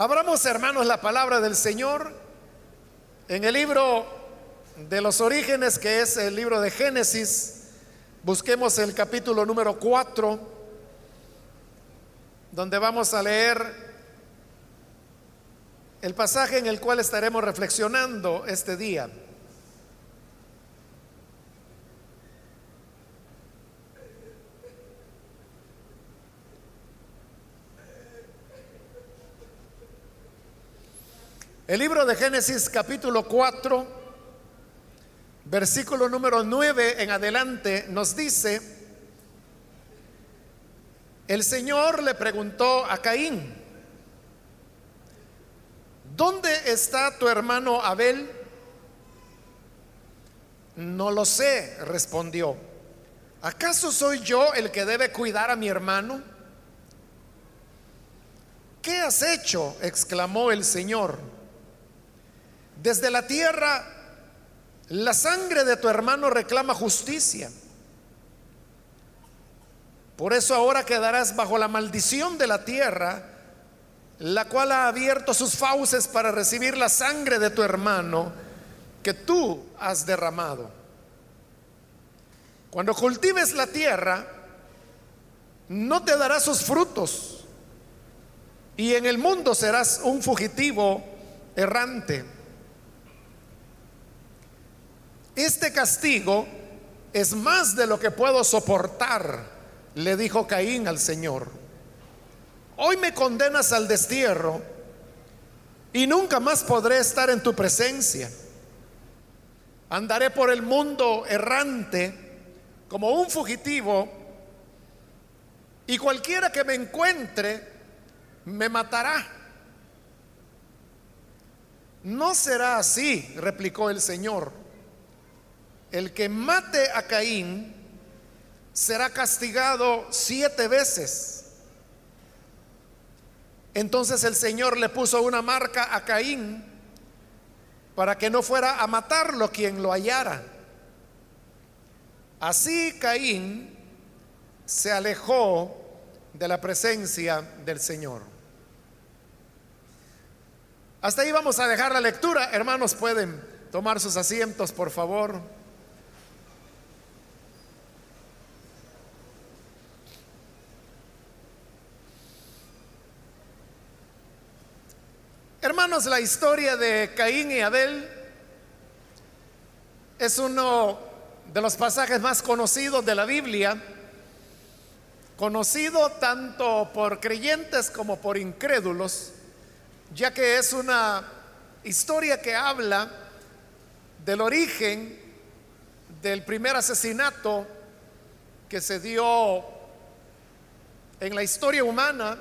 Abramos, hermanos, la palabra del Señor en el libro de los orígenes, que es el libro de Génesis. Busquemos el capítulo número 4, donde vamos a leer el pasaje en el cual estaremos reflexionando este día. El libro de Génesis capítulo 4, versículo número 9 en adelante nos dice, el Señor le preguntó a Caín, ¿dónde está tu hermano Abel? No lo sé, respondió. ¿Acaso soy yo el que debe cuidar a mi hermano? ¿Qué has hecho? exclamó el Señor. Desde la tierra, la sangre de tu hermano reclama justicia. Por eso ahora quedarás bajo la maldición de la tierra, la cual ha abierto sus fauces para recibir la sangre de tu hermano que tú has derramado. Cuando cultives la tierra, no te dará sus frutos, y en el mundo serás un fugitivo errante. Este castigo es más de lo que puedo soportar, le dijo Caín al Señor. Hoy me condenas al destierro y nunca más podré estar en tu presencia. Andaré por el mundo errante como un fugitivo y cualquiera que me encuentre me matará. No será así, replicó el Señor el que mate a Caín será castigado siete veces. Entonces el Señor le puso una marca a Caín para que no fuera a matarlo quien lo hallara. Así Caín se alejó de la presencia del Señor. Hasta ahí vamos a dejar la lectura. Hermanos, pueden tomar sus asientos, por favor. La historia de Caín y Abel es uno de los pasajes más conocidos de la Biblia, conocido tanto por creyentes como por incrédulos, ya que es una historia que habla del origen del primer asesinato que se dio en la historia humana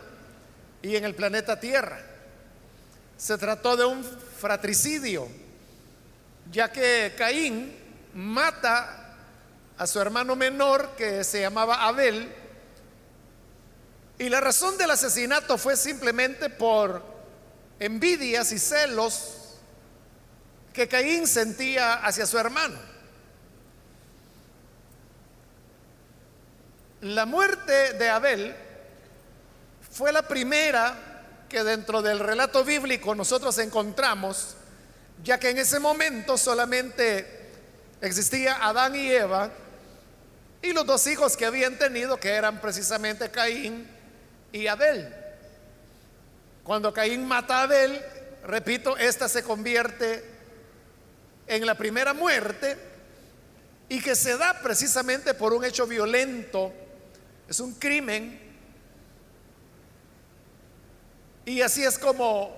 y en el planeta Tierra. Se trató de un fratricidio, ya que Caín mata a su hermano menor que se llamaba Abel, y la razón del asesinato fue simplemente por envidias y celos que Caín sentía hacia su hermano. La muerte de Abel fue la primera que dentro del relato bíblico nosotros encontramos, ya que en ese momento solamente existía Adán y Eva y los dos hijos que habían tenido, que eran precisamente Caín y Abel. Cuando Caín mata a Abel, repito, esta se convierte en la primera muerte y que se da precisamente por un hecho violento, es un crimen y así es como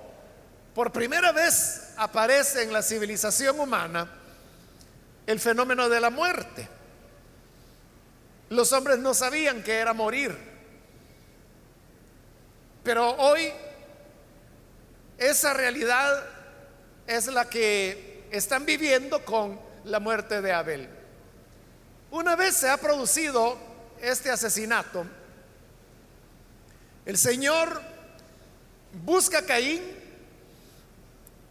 por primera vez aparece en la civilización humana el fenómeno de la muerte. Los hombres no sabían que era morir. Pero hoy esa realidad es la que están viviendo con la muerte de Abel. Una vez se ha producido este asesinato, el Señor busca a Caín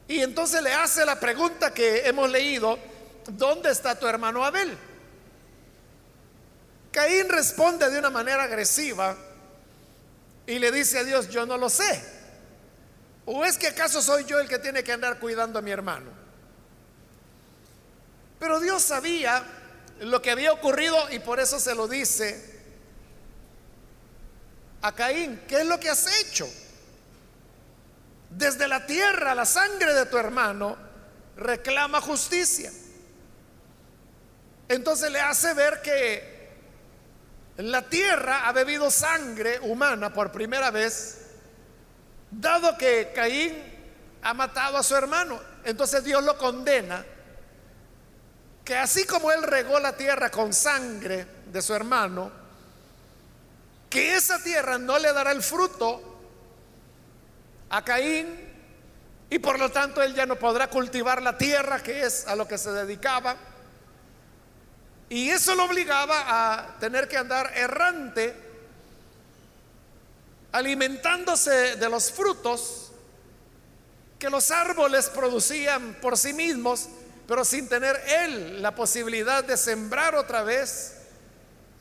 y entonces le hace la pregunta que hemos leído, ¿dónde está tu hermano Abel? Caín responde de una manera agresiva y le dice a Dios, yo no lo sé. ¿O es que acaso soy yo el que tiene que andar cuidando a mi hermano? Pero Dios sabía lo que había ocurrido y por eso se lo dice a Caín, ¿qué es lo que has hecho? Desde la tierra, la sangre de tu hermano reclama justicia. Entonces le hace ver que la tierra ha bebido sangre humana por primera vez, dado que Caín ha matado a su hermano. Entonces Dios lo condena que así como él regó la tierra con sangre de su hermano, que esa tierra no le dará el fruto a Caín y por lo tanto él ya no podrá cultivar la tierra que es a lo que se dedicaba. Y eso lo obligaba a tener que andar errante, alimentándose de los frutos que los árboles producían por sí mismos pero sin tener él la posibilidad de sembrar otra vez,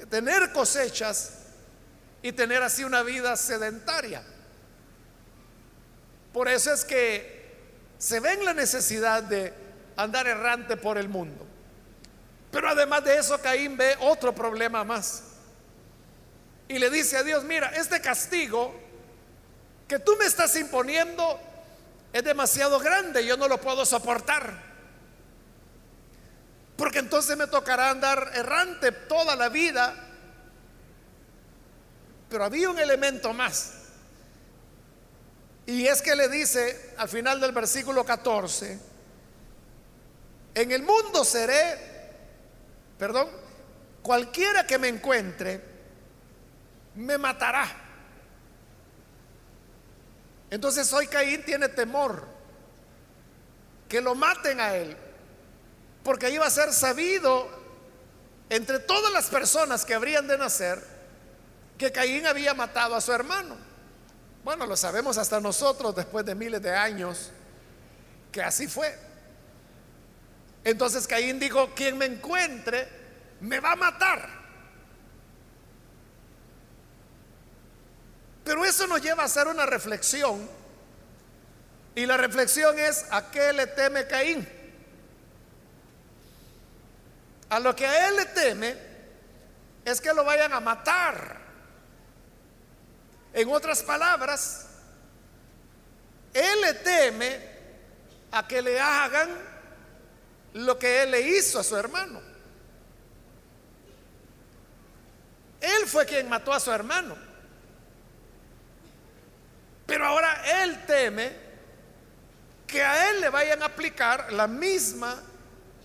tener cosechas y tener así una vida sedentaria. Por eso es que se ve en la necesidad de andar errante por el mundo. Pero además de eso, Caín ve otro problema más. Y le dice a Dios, mira, este castigo que tú me estás imponiendo es demasiado grande, yo no lo puedo soportar porque entonces me tocará andar errante toda la vida. Pero había un elemento más. Y es que le dice al final del versículo 14, en el mundo seré, perdón, cualquiera que me encuentre, me matará. Entonces hoy Caín tiene temor que lo maten a él, porque iba a ser sabido entre todas las personas que habrían de nacer que Caín había matado a su hermano. Bueno, lo sabemos hasta nosotros después de miles de años que así fue. Entonces Caín dijo, quien me encuentre me va a matar. Pero eso nos lleva a hacer una reflexión. Y la reflexión es, ¿a qué le teme Caín? A lo que a él le teme es que lo vayan a matar. En otras palabras, él le teme a que le hagan lo que él le hizo a su hermano. Él fue quien mató a su hermano. Pero ahora él teme que a él le vayan a aplicar la misma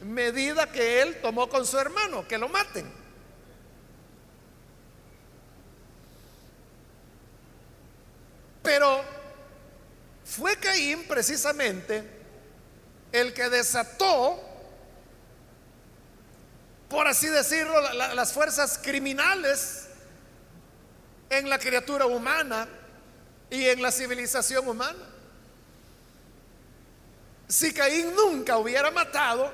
medida que él tomó con su hermano, que lo maten. Pero fue Caín precisamente el que desató, por así decirlo, las fuerzas criminales en la criatura humana y en la civilización humana. Si Caín nunca hubiera matado,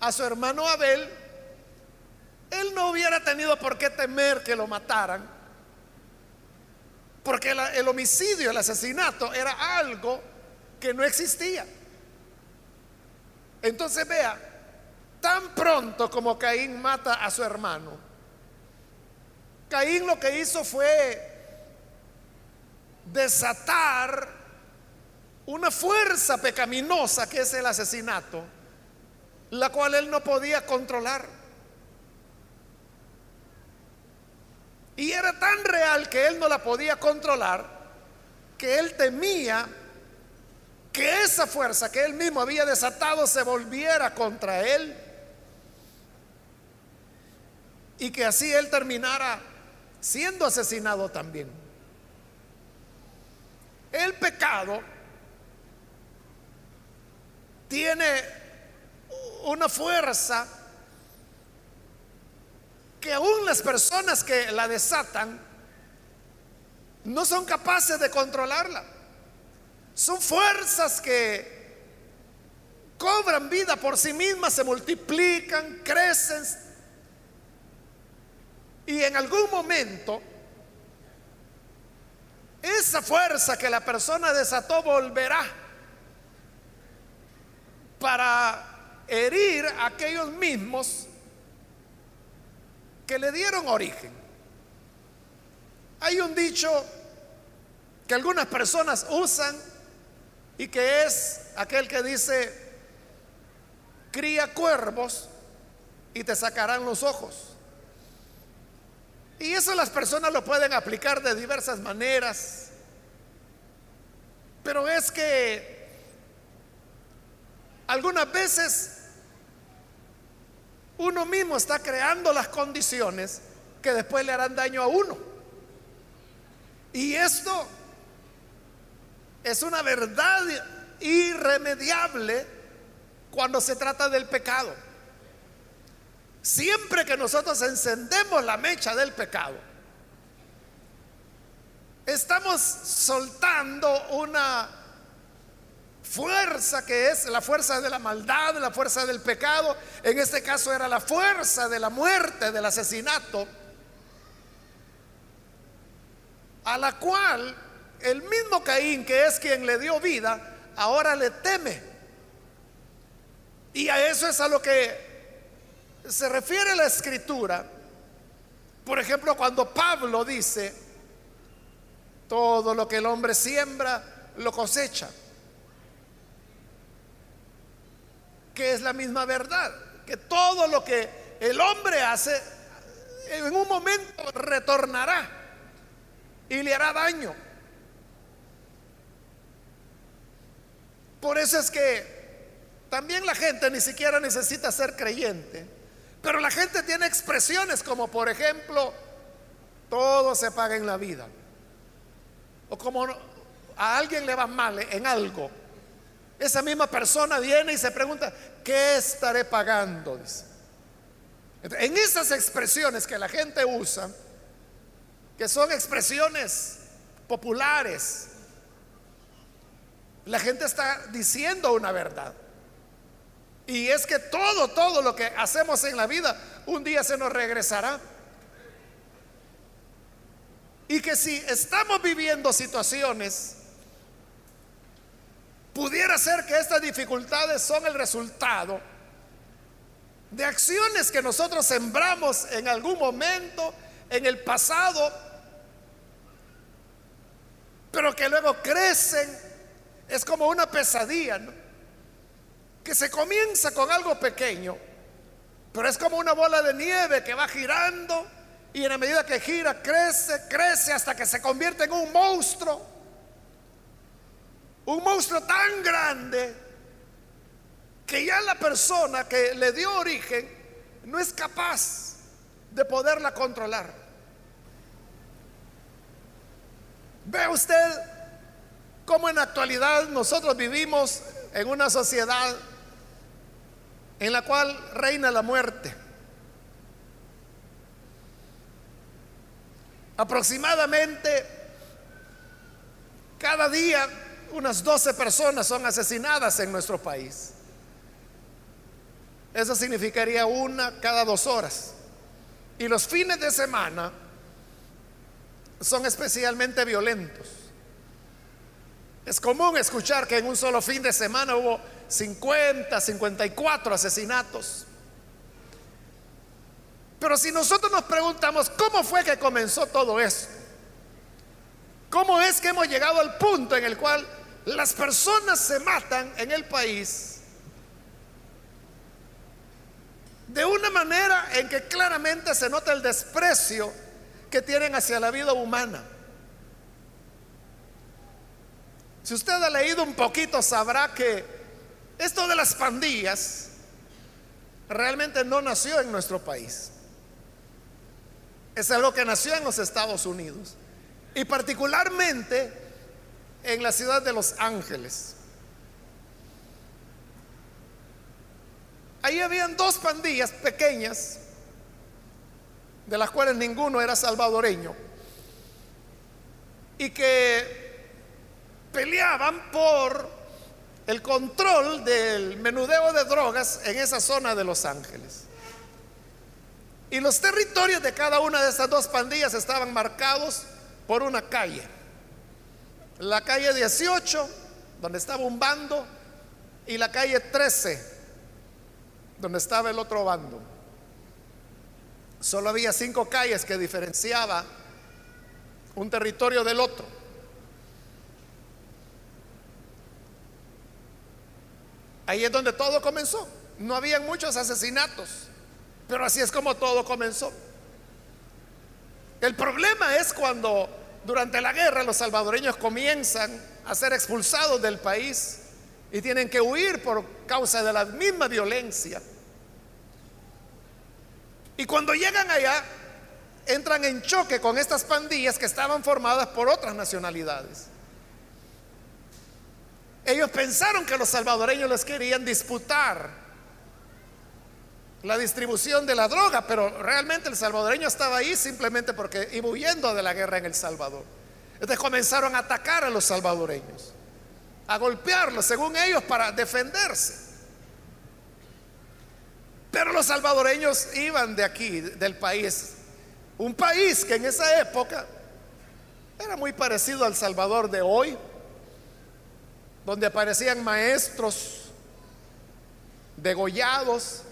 a su hermano Abel, él no hubiera tenido por qué temer que lo mataran, porque el, homicidio, el asesinato era algo que no existía. Entonces vea, tan pronto como Caín mata a su hermano, Caín lo que hizo fue desatar una fuerza pecaminosa que es el asesinato la cual él no podía controlar. Y era tan real que él no la podía controlar que él temía que esa fuerza que él mismo había desatado se volviera contra él y que así él terminara siendo asesinado también. El pecado tiene una fuerza que aún las personas que la desatan no son capaces de controlarla. Son fuerzas que cobran vida por sí mismas, se multiplican, crecen y en algún momento esa fuerza que la persona desató volverá para herir a aquellos mismos que le dieron origen. Hay un dicho que algunas personas usan y que es aquel que dice, cría cuervos y te sacarán los ojos. Y eso las personas lo pueden aplicar de diversas maneras. Pero es que algunas veces uno mismo está creando las condiciones que después le harán daño a uno. Y esto es una verdad irremediable cuando se trata del pecado. Siempre que nosotros encendemos la mecha del pecado, estamos soltando una fuerza que es la fuerza de la maldad, la fuerza del pecado. En este caso era la fuerza de la muerte, del asesinato, a la cual el mismo Caín, que es quien le dio vida, ahora le teme. Y a eso es a lo que se refiere la escritura, por ejemplo, cuando Pablo dice, todo lo que el hombre siembra, lo cosecha. Que es la misma verdad, que todo lo que el hombre hace, en un momento retornará y le hará daño. Por eso es que también la gente ni siquiera necesita ser creyente pero la gente tiene expresiones como por ejemplo, todo se paga en la vida. O como a alguien le va mal en algo. Esa misma persona viene y se pregunta, ¿qué estaré pagando? En esas expresiones que la gente usa, que son expresiones populares, la gente está diciendo una verdad. Y es que todo, todo lo que hacemos en la vida, un día se nos regresará. Y que si estamos viviendo situaciones, pudiera ser que estas dificultades son el resultado de acciones que nosotros sembramos en algún momento, en el pasado, pero que luego crecen. Es como una pesadilla. que se comienza con algo pequeño, pero es como una bola de nieve que va girando y en la medida que gira crece, crece hasta que se convierte en un monstruo. Un monstruo tan grande que ya la persona que le dio origen no es capaz de poderla controlar. Ve usted cómo en la actualidad nosotros vivimos en una sociedad en la cual reina la muerte. Aproximadamente cada día unas 12 personas son asesinadas en nuestro país. Eso significaría una cada dos horas. Y los fines de semana son especialmente violentos. Es común escuchar que en un solo fin de semana hubo 50, 54 asesinatos. Pero si nosotros nos preguntamos cómo fue que comenzó todo eso, cómo es que hemos llegado al punto en el cual las personas se matan en el país de una manera en que claramente se nota el desprecio que tienen hacia la vida humana. Si usted ha leído un poquito sabrá que esto de las pandillas realmente no nació en nuestro país. Es algo que nació en los Estados Unidos y particularmente en la ciudad de Los Ángeles. Ahí habían dos pandillas pequeñas, de las cuales ninguno era salvadoreño, y que peleaban por el control del menudeo de drogas en esa zona de Los Ángeles. Y los territorios de cada una de estas dos pandillas estaban marcados por una calle. La calle 18, donde estaba un bando, y la calle 13, donde estaba el otro bando. Solo había cinco calles que diferenciaba un territorio del otro. Ahí es donde todo comenzó. No habían muchos asesinatos, pero así es como todo comenzó. El problema es cuando durante la guerra los salvadoreños comienzan a ser expulsados del país y tienen que huir por causa de la misma violencia. Y cuando llegan allá, entran en choque con estas pandillas que estaban formadas por otras nacionalidades. Ellos pensaron que los salvadoreños les querían disputar la distribución de la droga, pero realmente el salvadoreño estaba ahí simplemente porque iba huyendo de la guerra en El Salvador. Entonces comenzaron a atacar a los salvadoreños, a golpearlos, según ellos, para defenderse. Pero los salvadoreños iban de aquí, del país, un país que en esa época era muy parecido al Salvador de hoy, donde aparecían maestros degollados,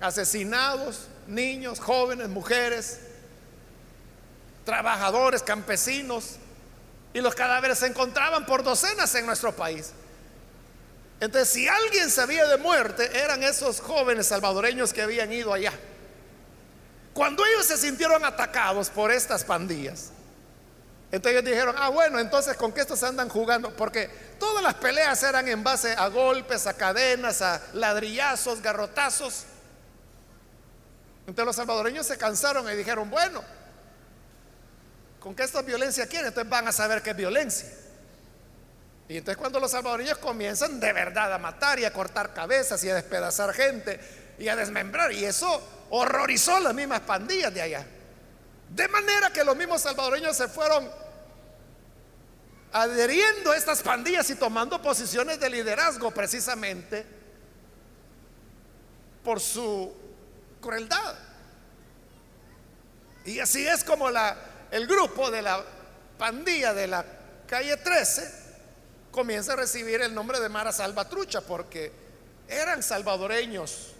asesinados, niños, jóvenes, mujeres, trabajadores, campesinos, y los cadáveres se encontraban por docenas en nuestro país. Entonces, si alguien sabía de muerte, eran esos jóvenes salvadoreños que habían ido allá. Cuando ellos se sintieron atacados por estas pandillas, entonces ellos dijeron, ah, bueno, entonces con qué estos andan jugando, porque todas las peleas eran en base a golpes, a cadenas, a ladrillazos, garrotazos. Entonces los salvadoreños se cansaron y dijeron, bueno, ¿con qué esta violencia quieren? Entonces van a saber qué es violencia. Y entonces cuando los salvadoreños comienzan de verdad a matar y a cortar cabezas y a despedazar gente y a desmembrar, y eso horrorizó las mismas pandillas de allá. De manera que los mismos salvadoreños se fueron adheriendo a estas pandillas y tomando posiciones de liderazgo precisamente por su crueldad. Y así es como la, el grupo de la pandilla de la calle 13 comienza a recibir el nombre de Mara Salvatrucha porque eran salvadoreños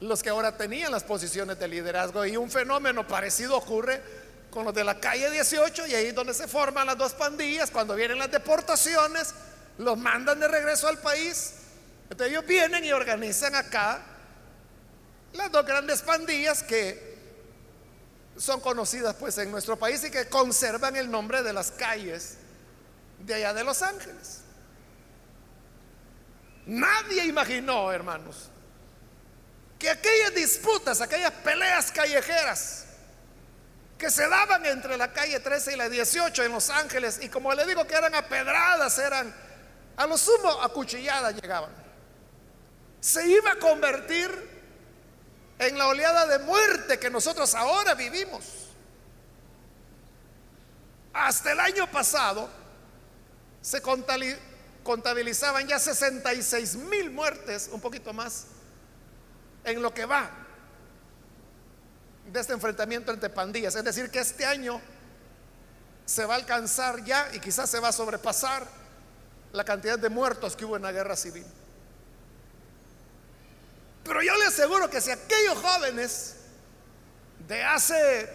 los que ahora tenían las posiciones de liderazgo. Y un fenómeno parecido ocurre con los de la calle 18 y ahí es donde se forman las dos pandillas. Cuando vienen las deportaciones los mandan de regreso al país. Entonces ellos vienen y organizan acá las dos grandes pandillas que son conocidas pues en nuestro país y que conservan el nombre de las calles de allá de Los Ángeles. Nadie imaginó, hermanos, que aquellas disputas, aquellas peleas callejeras que se daban entre la calle 13 y la 18 en Los Ángeles, y como le digo que eran apedradas, eran a lo sumo acuchilladas llegaban, se iba a convertir en la oleada de muerte que nosotros ahora vivimos. Hasta el año pasado, se contabilizaban ya 66 mil muertes, un poquito más, en lo que va de este enfrentamiento entre pandillas. Es decir, que este año se va a alcanzar ya y quizás se va a sobrepasar la cantidad de muertos que hubo en la guerra civil. Pero yo le aseguro que si aquellos jóvenes de hace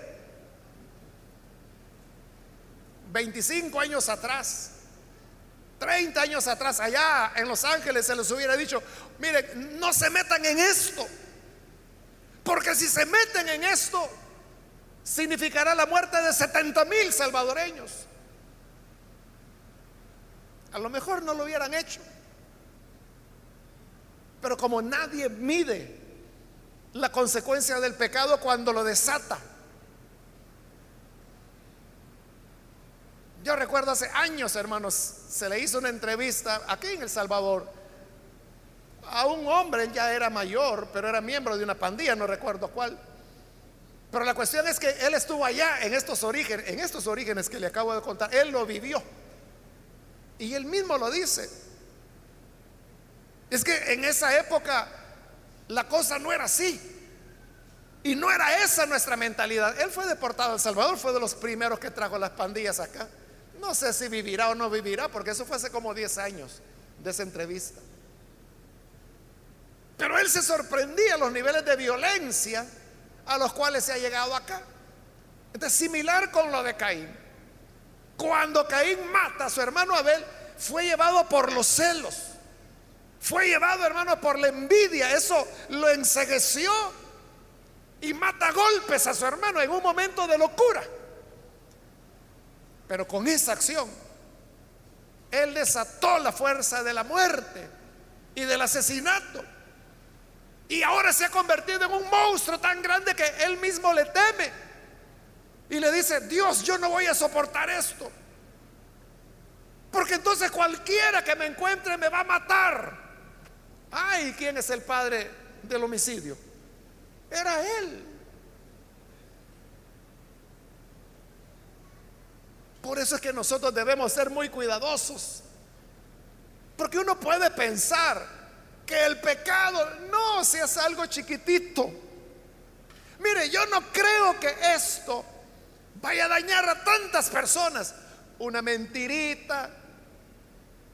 25 años atrás 30 años atrás, allá en Los Ángeles, se les hubiera dicho, miren, no se metan en esto. Porque si se meten en esto, significará la muerte de 70 mil salvadoreños. A lo mejor no lo hubieran hecho. Pero como nadie mide la consecuencia del pecado cuando lo desata, Yo recuerdo hace años, hermanos, se le hizo una entrevista aquí en El Salvador a un hombre, ya era mayor, pero era miembro de una pandilla, no recuerdo cuál. Pero la cuestión es que él estuvo allá en estos orígenes, en estos orígenes que le acabo de contar, él lo vivió. Y él mismo lo dice. Es que en esa época la cosa no era así. Y no era esa nuestra mentalidad. Él fue deportado a El Salvador, fue de los primeros que trajo las pandillas acá. No sé si vivirá o no vivirá, porque eso fue hace como 10 años de esa entrevista. Pero él se sorprendía los niveles de violencia a los cuales se ha llegado acá. Entonces, similar con lo de Caín. Cuando Caín mata a su hermano Abel, fue llevado por los celos. Fue llevado, hermano, por la envidia. Eso lo ensegueció y mata golpes a su hermano en un momento de locura. Pero con esa acción, él desató la fuerza de la muerte y del asesinato. Y ahora se ha convertido en un monstruo tan grande que él mismo le teme. Y le dice, Dios, yo no voy a soportar esto. Porque entonces cualquiera que me encuentre me va a matar. Ay, ¿quién es el padre del homicidio? Era él. Por eso es que nosotros debemos ser muy cuidadosos. Porque uno puede pensar que el pecado no, si es algo chiquitito. Mire, yo no creo que esto vaya a dañar a tantas personas. Una mentirita,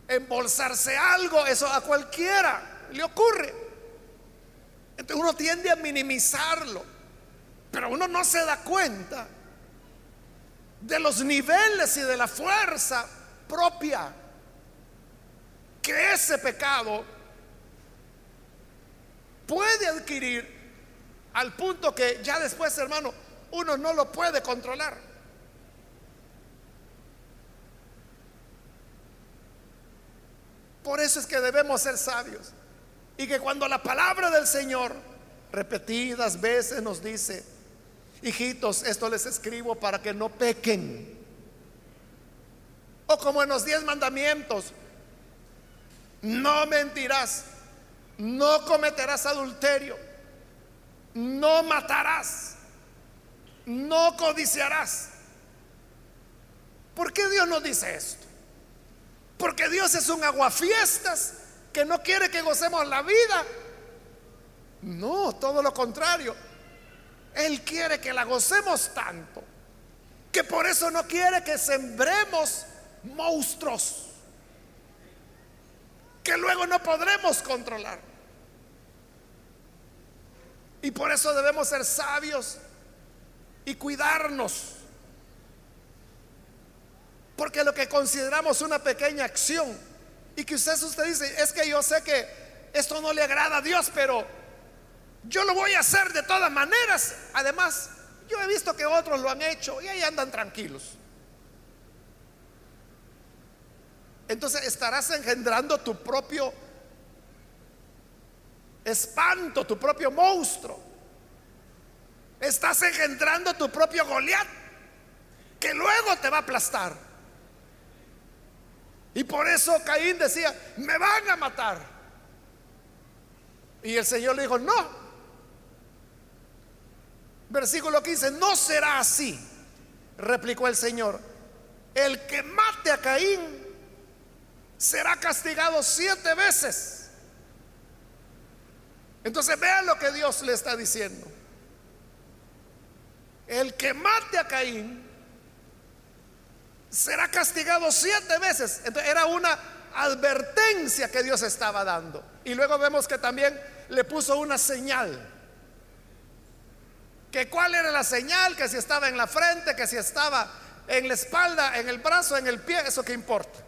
embolsarse algo, eso a cualquiera le ocurre. Entonces uno tiende a minimizarlo, pero uno no se da cuenta de los niveles y de la fuerza propia que ese pecado puede adquirir al punto que ya después, hermano, uno no lo puede controlar. Por eso es que debemos ser sabios. Y que cuando la palabra del Señor repetidas veces nos dice, hijitos, esto les escribo para que no pequen. O como en los diez mandamientos, no mentirás, no cometerás adulterio, no matarás, no codiciarás. ¿Por qué Dios nos dice esto? Porque Dios es un aguafiestas que no quiere que gocemos la vida. No, todo lo contrario. Él quiere que la gocemos tanto que por eso no quiere que sembremos monstruos que luego no podremos controlar. Y por eso debemos ser sabios y cuidarnos. Porque lo que consideramos una pequeña acción y que usted, usted dice, es que yo sé que esto no le agrada a Dios, pero yo lo voy a hacer de todas maneras. Además, yo he visto que otros lo han hecho y ahí andan tranquilos. Entonces estarás engendrando tu propio espanto, tu propio monstruo. Estás engendrando tu propio Goliat, que luego te va a aplastar. Y por eso Caín decía, me van a matar. Y el Señor le dijo, no. Versículo 15, no será así, replicó el Señor. El que mate a Caín será castigado siete veces. Entonces vean lo que Dios le está diciendo. El que mate a Caín será castigado siete veces. Entonces era una advertencia que Dios estaba dando. Y luego vemos que también le puso una señal. Que cuál era la señal, que si estaba en la frente, que si estaba en la espalda, en el brazo, en el pie, eso que importa.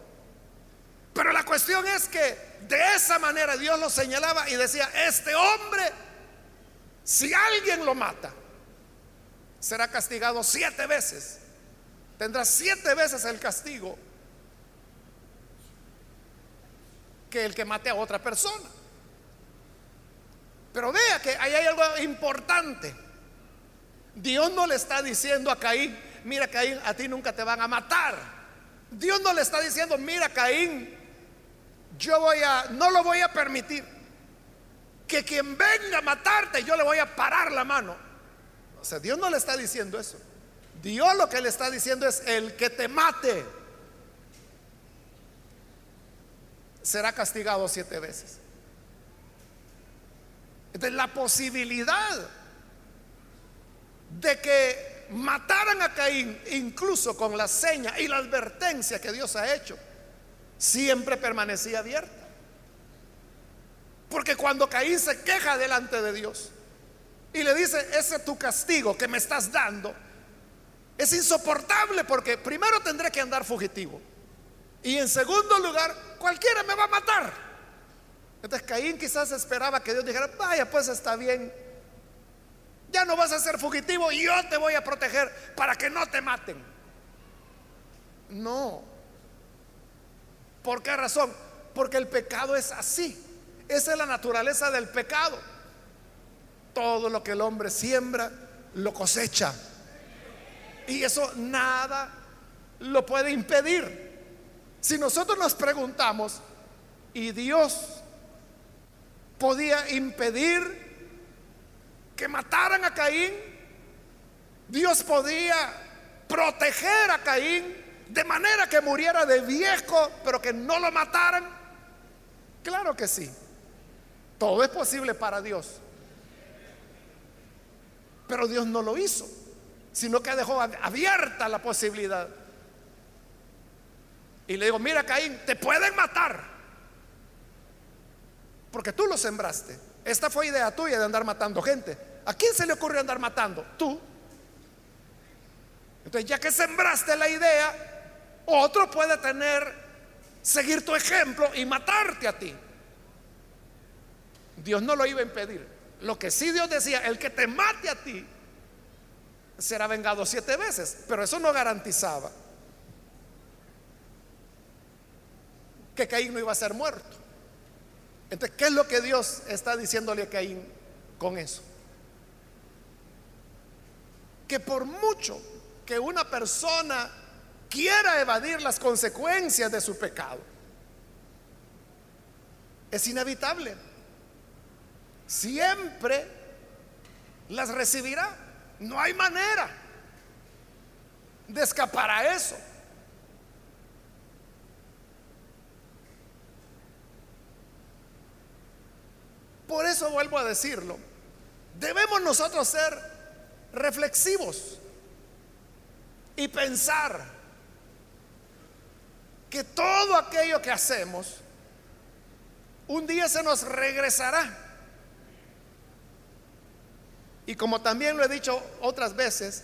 Pero la cuestión es que de esa manera Dios lo señalaba y decía, este hombre, si alguien lo mata, será castigado siete veces tendrá siete veces el castigo que el que mate a otra persona. Pero vea que ahí hay algo importante. Dios no le está diciendo a Caín, mira Caín, a ti nunca te van a matar. Dios no le está diciendo, mira Caín, yo voy a, no lo voy a permitir. Que quien venga a matarte, yo le voy a parar la mano. O sea, Dios no le está diciendo eso. Dios lo que le está diciendo es, el que te mate será castigado siete veces. Entonces la posibilidad de que mataran a Caín, incluso con la seña y la advertencia que Dios ha hecho, siempre permanecía abierta. Porque cuando Caín se queja delante de Dios y le dice, ese es tu castigo que me estás dando, es insoportable porque primero tendré que andar fugitivo. Y en segundo lugar, cualquiera me va a matar. Entonces Caín quizás esperaba que Dios dijera, vaya, pues está bien. Ya no vas a ser fugitivo y yo te voy a proteger para que no te maten. No. ¿Por qué razón? Porque el pecado es así. Esa es la naturaleza del pecado. Todo lo que el hombre siembra, lo cosecha. Y eso nada lo puede impedir. Si nosotros nos preguntamos, ¿y Dios podía impedir que mataran a Caín? Dios podía proteger a Caín de manera que muriera de viejo, pero que no lo mataran. Claro que sí. Todo es posible para Dios. Pero Dios no lo hizo sino que dejó abierta la posibilidad. Y le digo, mira Caín, te pueden matar. Porque tú lo sembraste. Esta fue idea tuya de andar matando gente. ¿A quién se le ocurrió andar matando? Tú. Entonces, ya que sembraste la idea, otro puede tener, seguir tu ejemplo y matarte a ti. Dios no lo iba a impedir. Lo que sí Dios decía, el que te mate a ti, será vengado siete veces, pero eso no garantizaba que Caín no iba a ser muerto. Entonces, ¿qué es lo que Dios está diciéndole a Caín con eso? Que por mucho que una persona quiera evadir las consecuencias de su pecado, es inevitable. Siempre las recibirá. No hay manera de escapar a eso. Por eso vuelvo a decirlo. Debemos nosotros ser reflexivos y pensar que todo aquello que hacemos un día se nos regresará. Y como también lo he dicho otras veces,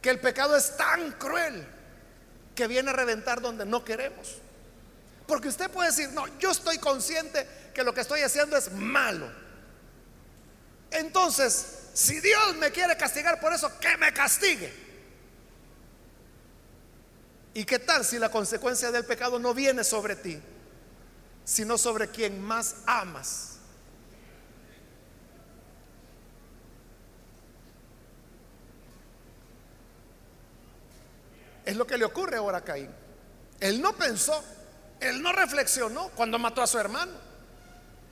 que el pecado es tan cruel que viene a reventar donde no queremos. Porque usted puede decir, no, yo estoy consciente que lo que estoy haciendo es malo. Entonces, si Dios me quiere castigar por eso, que me castigue. ¿Y qué tal si la consecuencia del pecado no viene sobre ti, sino sobre quien más amas? Es lo que le ocurre ahora a Caín. Él no pensó, él no reflexionó cuando mató a su hermano.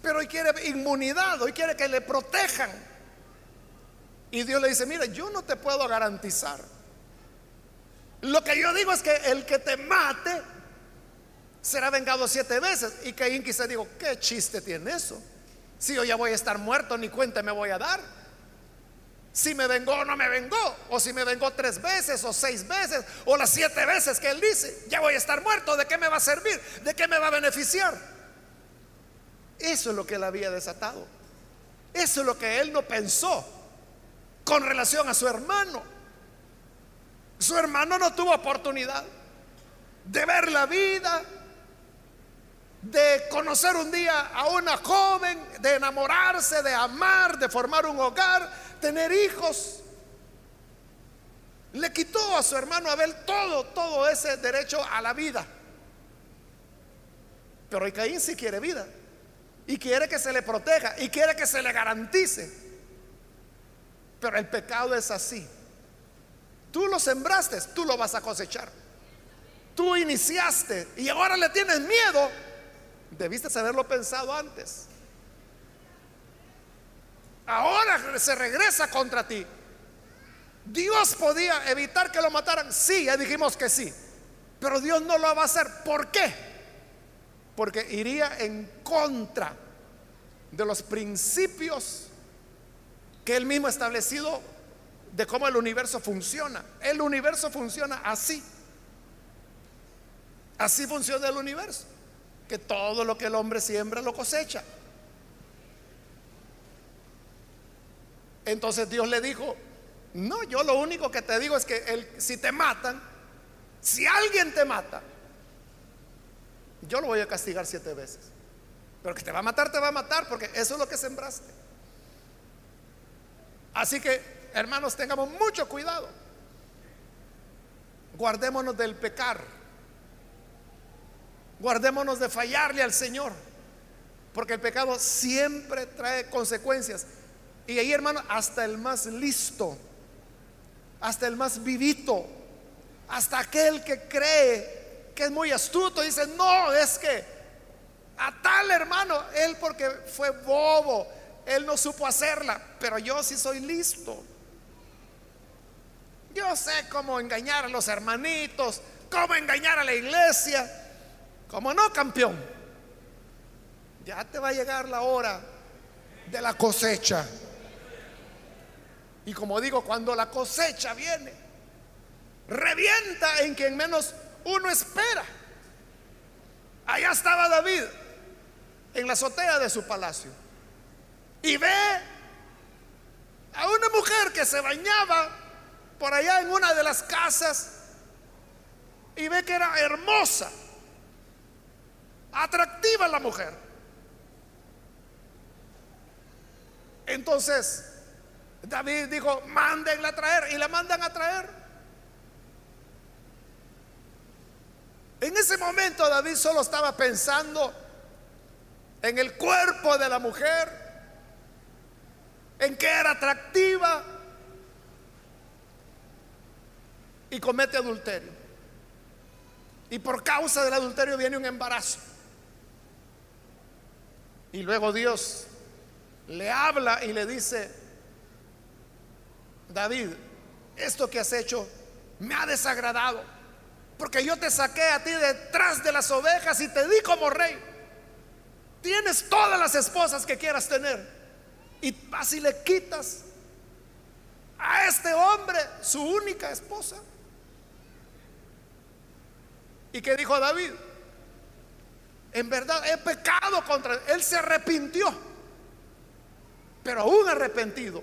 Pero hoy quiere inmunidad, hoy quiere que le protejan. Y Dios le dice, mira, yo no te puedo garantizar. Lo que yo digo es que el que te mate será vengado siete veces. Y Caín quizá digo, ¿qué chiste tiene eso? Si yo ya voy a estar muerto, ni cuenta me voy a dar si me vengó o no me vengó, o si me vengó tres veces o seis veces, o las siete veces que él dice, ya voy a estar muerto, ¿de qué me va a servir? ¿De qué me va a beneficiar? Eso es lo que él había desatado. Eso es lo que él no pensó con relación a su hermano. Su hermano no tuvo oportunidad de ver la vida, de conocer un día a una joven, de enamorarse, de amar, de formar un hogar, tener hijos. Le quitó a su hermano Abel todo, todo ese derecho a la vida. Pero Caín sí quiere vida. Y quiere que se le proteja. Y quiere que se le garantice. Pero el pecado es así. Tú lo sembraste, tú lo vas a cosechar. Tú iniciaste y ahora le tienes miedo. Debiste haberlo pensado antes ahora se regresa contra ti. Dios podía evitar que lo mataran. Sí, ya dijimos que sí. Pero Dios no lo va a hacer. ¿Por qué? Porque iría en contra de los principios que él mismo ha establecido de cómo el universo funciona. El universo funciona así. Así funciona el universo. Que todo lo que el hombre siembra lo cosecha. Entonces Dios le dijo, no, yo lo único que te digo es que si te matan, si alguien te mata, yo lo voy a castigar siete veces. Pero que te va a matar, te va a matar, porque eso es lo que sembraste. Así que, hermanos, tengamos mucho cuidado. Guardémonos del pecar. Guardémonos de fallarle al Señor. Porque el pecado siempre trae consecuencias. Y ahí, hermano, hasta el más listo, hasta el más vivito, hasta aquel que cree que es muy astuto, dice, no, es que a tal hermano, él porque fue bobo, él no supo hacerla, pero yo sí soy listo. Yo sé cómo engañar a los hermanitos, cómo engañar a la iglesia. Como no, campeón. Ya te va a llegar la hora de la cosecha. Y como digo, cuando la cosecha viene, revienta en quien menos uno espera. Allá estaba David en la azotea de su palacio y ve a una mujer que se bañaba por allá en una de las casas y ve que era hermosa, atractiva la mujer. Entonces David dijo, mándenla a traer y la mandan a traer. En ese momento David solo estaba pensando en el cuerpo de la mujer, en que era atractiva y comete adulterio. Y por causa del adulterio viene un embarazo. Y luego Dios le habla y le dice, David, esto que has hecho me ha desagradado, porque yo te saqué a ti detrás de las ovejas y te di como rey. Tienes todas las esposas que quieras tener y así le quitas a este hombre su única esposa. ¿Y qué dijo David? En verdad he pecado contra él. Él se arrepintió. Pero aún arrepentido,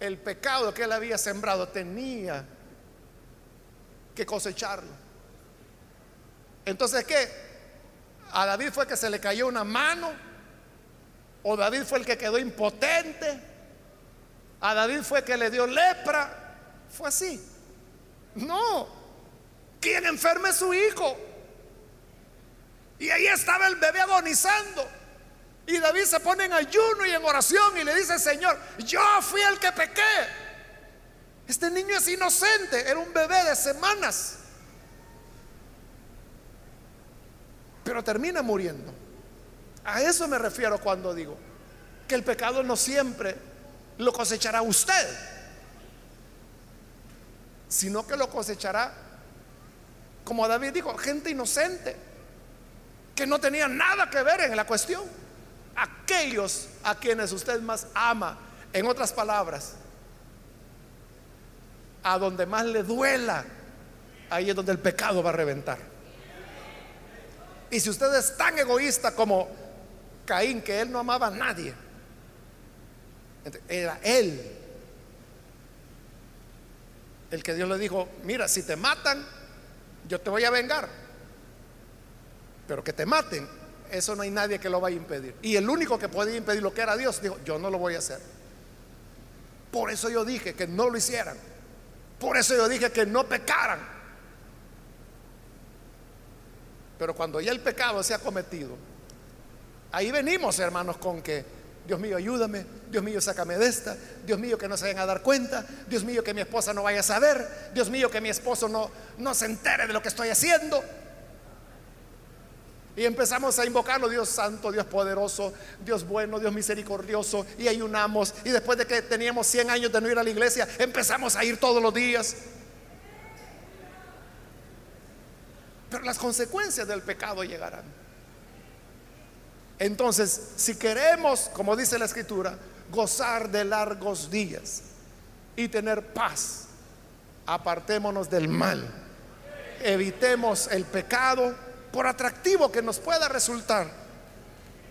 el pecado que él había sembrado tenía que cosecharlo. Entonces, ¿qué? A David fue que se le cayó una mano o David fue el que quedó impotente. A David fue que le dio lepra. Fue así. No. Quien enferme es su hijo. Y ahí estaba el bebé agonizando. Y David se pone en ayuno y en oración y le dice, Señor, yo fui el que pequé. Este niño es inocente, era un bebé de semanas. Pero termina muriendo. A eso me refiero cuando digo que el pecado no siempre lo cosechará usted, sino que lo cosechará, como David dijo, gente inocente, que no tenía nada que ver en la cuestión. Aquellos a quienes usted más ama, en otras palabras, a donde más le duela, ahí es donde el pecado va a reventar. Y si usted es tan egoísta como Caín, que él no amaba a nadie. Era él el que Dios le dijo, mira, si te matan, yo te voy a vengar. Pero que te maten, eso no hay nadie que lo vaya a impedir. Y el único que podía impedir lo que era Dios, dijo, yo no lo voy a hacer. Por eso yo dije que no lo hicieran. Por eso yo dije que no pecaran. Pero cuando ya el pecado se ha cometido, Ahí venimos, hermanos, con que, Dios mío, ayúdame, Dios mío, sácame de esta, Dios mío, que no se vayan a dar cuenta, Dios mío, que mi esposa no vaya a saber, Dios mío, que mi esposo no, no se entere de lo que estoy haciendo. Y empezamos a invocarlo, Dios santo, Dios poderoso, Dios bueno, Dios misericordioso, y ayunamos. Y después de que teníamos 100 años de no ir a la iglesia, empezamos a ir todos los días. Pero las consecuencias del pecado llegarán. Entonces, si queremos, como dice la escritura, gozar de largos días, y tener paz. Apartémonos del mal. Evitemos el pecado por atractivo que nos pueda resultar.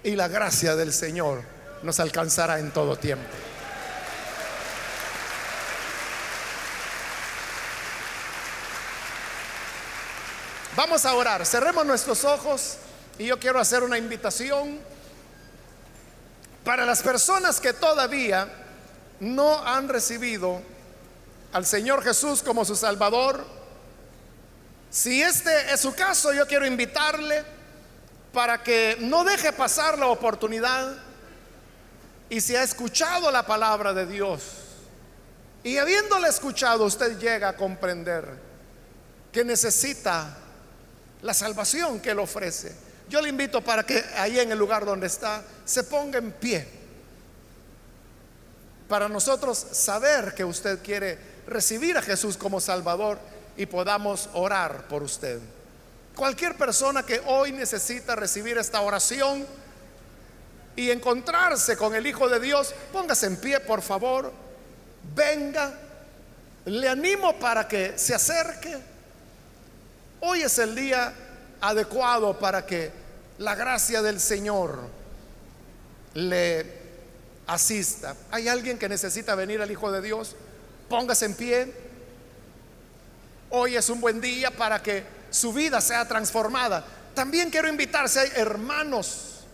Y la gracia del Señor nos alcanzará en todo tiempo. Vamos a orar. Cerremos nuestros ojos y yo quiero hacer una invitación para las personas que todavía no han recibido al Señor Jesús como su Salvador. Si este es su caso, yo quiero invitarle para que no deje pasar la oportunidad y si ha escuchado la palabra de Dios y habiéndole escuchado usted llega a comprender que necesita la salvación que Él ofrece. Yo le invito para que ahí en el lugar donde está se ponga en pie. Para nosotros saber que usted quiere recibir a Jesús como Salvador y podamos orar por usted. Cualquier persona que hoy necesita recibir esta oración y encontrarse con el Hijo de Dios, póngase en pie, por favor. Venga. Le animo para que se acerque Hoy es el día adecuado para que la gracia del Señor le asista. ¿Hay alguien que necesita venir al Hijo de Dios? Póngase en pie. Hoy es un buen día para que su vida sea transformada. También quiero invitarse, hay hermanos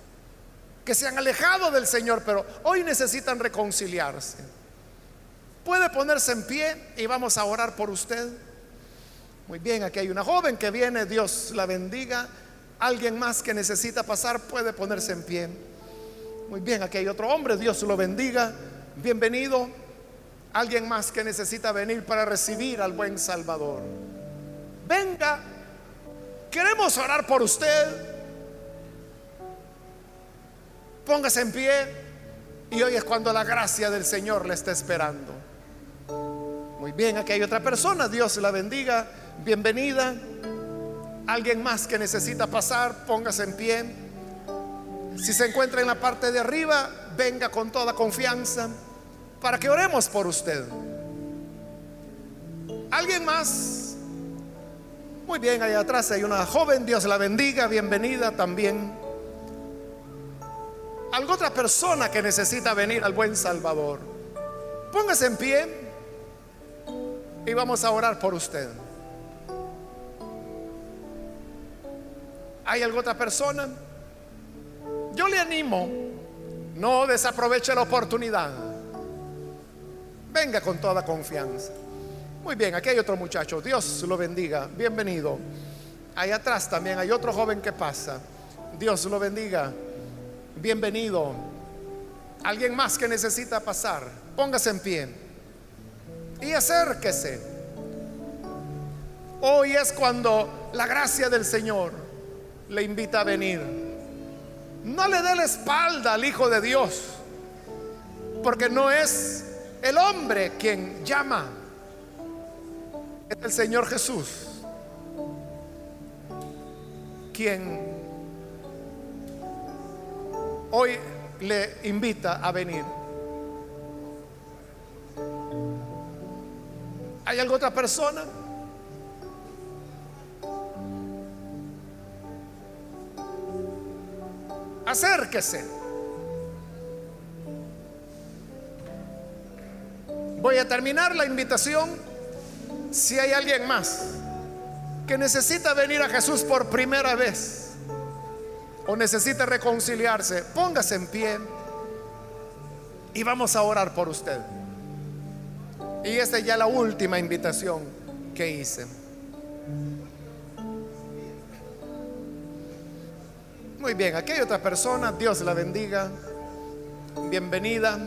que se han alejado del Señor, pero hoy necesitan reconciliarse. Puede ponerse en pie y vamos a orar por usted. Muy bien, aquí hay una joven que viene, Dios la bendiga. Alguien más que necesita pasar puede ponerse en pie. Muy bien, aquí hay otro hombre, Dios lo bendiga. Bienvenido. Alguien más que necesita venir para recibir al buen Salvador. Venga, queremos orar por usted. Póngase en pie y hoy es cuando la gracia del Señor le está esperando. Muy bien, aquí hay otra persona, Dios la bendiga bienvenida. Alguien más que necesita pasar, póngase en pie. Si se encuentra en la parte de arriba, venga con toda confianza para que oremos por usted. ¿Alguien más? Muy bien, allá atrás hay una joven, Dios la bendiga, bienvenida también. ¿Alguna otra persona que necesita venir al buen Salvador? Póngase en pie y vamos a orar por usted. ¿Hay alguna otra persona? Yo le animo, no desaproveche la oportunidad. Venga con toda confianza. Muy bien, aquí hay otro muchacho. Dios lo bendiga. Bienvenido. Ahí atrás también hay otro joven que pasa. Dios lo bendiga. Bienvenido. Alguien más que necesita pasar. Póngase en pie. Y acérquese. Hoy es cuando la gracia del Señor le invita a venir. No le dé la espalda al Hijo de Dios, porque no es el hombre quien llama, es el Señor Jesús quien hoy le invita a venir. ¿Hay alguna otra persona? acérquese. Voy a terminar la invitación. Si hay alguien más que necesita venir a Jesús por primera vez o necesita reconciliarse, póngase en pie y vamos a orar por usted. Y esta es ya la última invitación que hice. Muy bien, aquí hay otra persona, Dios la bendiga. Bienvenida.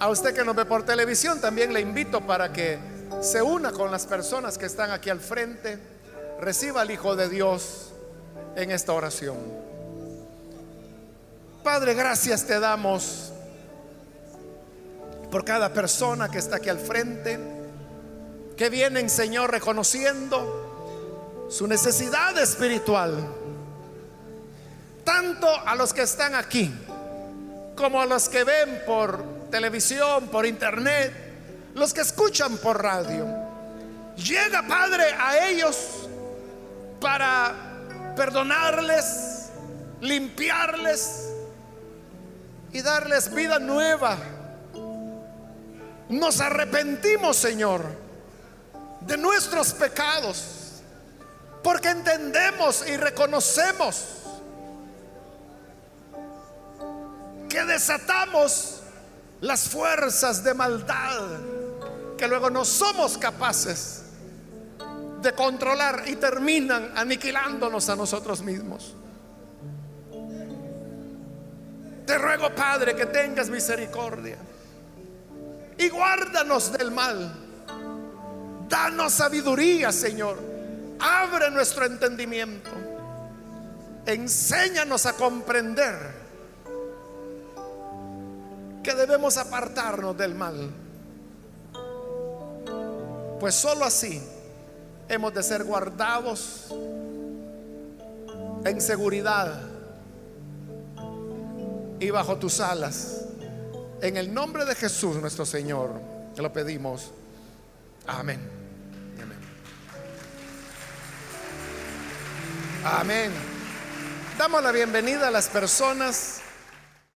A usted que nos ve por televisión también le invito para que se una con las personas que están aquí al frente, reciba al Hijo de Dios en esta oración. Padre, gracias te damos por cada persona que está aquí al frente que vienen, Señor, reconociendo su necesidad espiritual. Tanto a los que están aquí como a los que ven por televisión, por internet, los que escuchan por radio. Llega, Padre, a ellos para perdonarles, limpiarles y darles vida nueva. Nos arrepentimos, Señor, de nuestros pecados, porque entendemos y reconocemos que desatamos las fuerzas de maldad que luego no somos capaces de controlar y terminan aniquilándonos a nosotros mismos. Te ruego, Padre, que tengas misericordia y guárdanos del mal. Danos sabiduría, Señor. Abre nuestro entendimiento. Enséñanos a comprender que debemos apartarnos del mal. Pues sólo así hemos de ser guardados en seguridad y bajo tus alas. En el nombre de Jesús nuestro Señor, te lo pedimos. Amén. Amén. Amén. Damos la bienvenida a las personas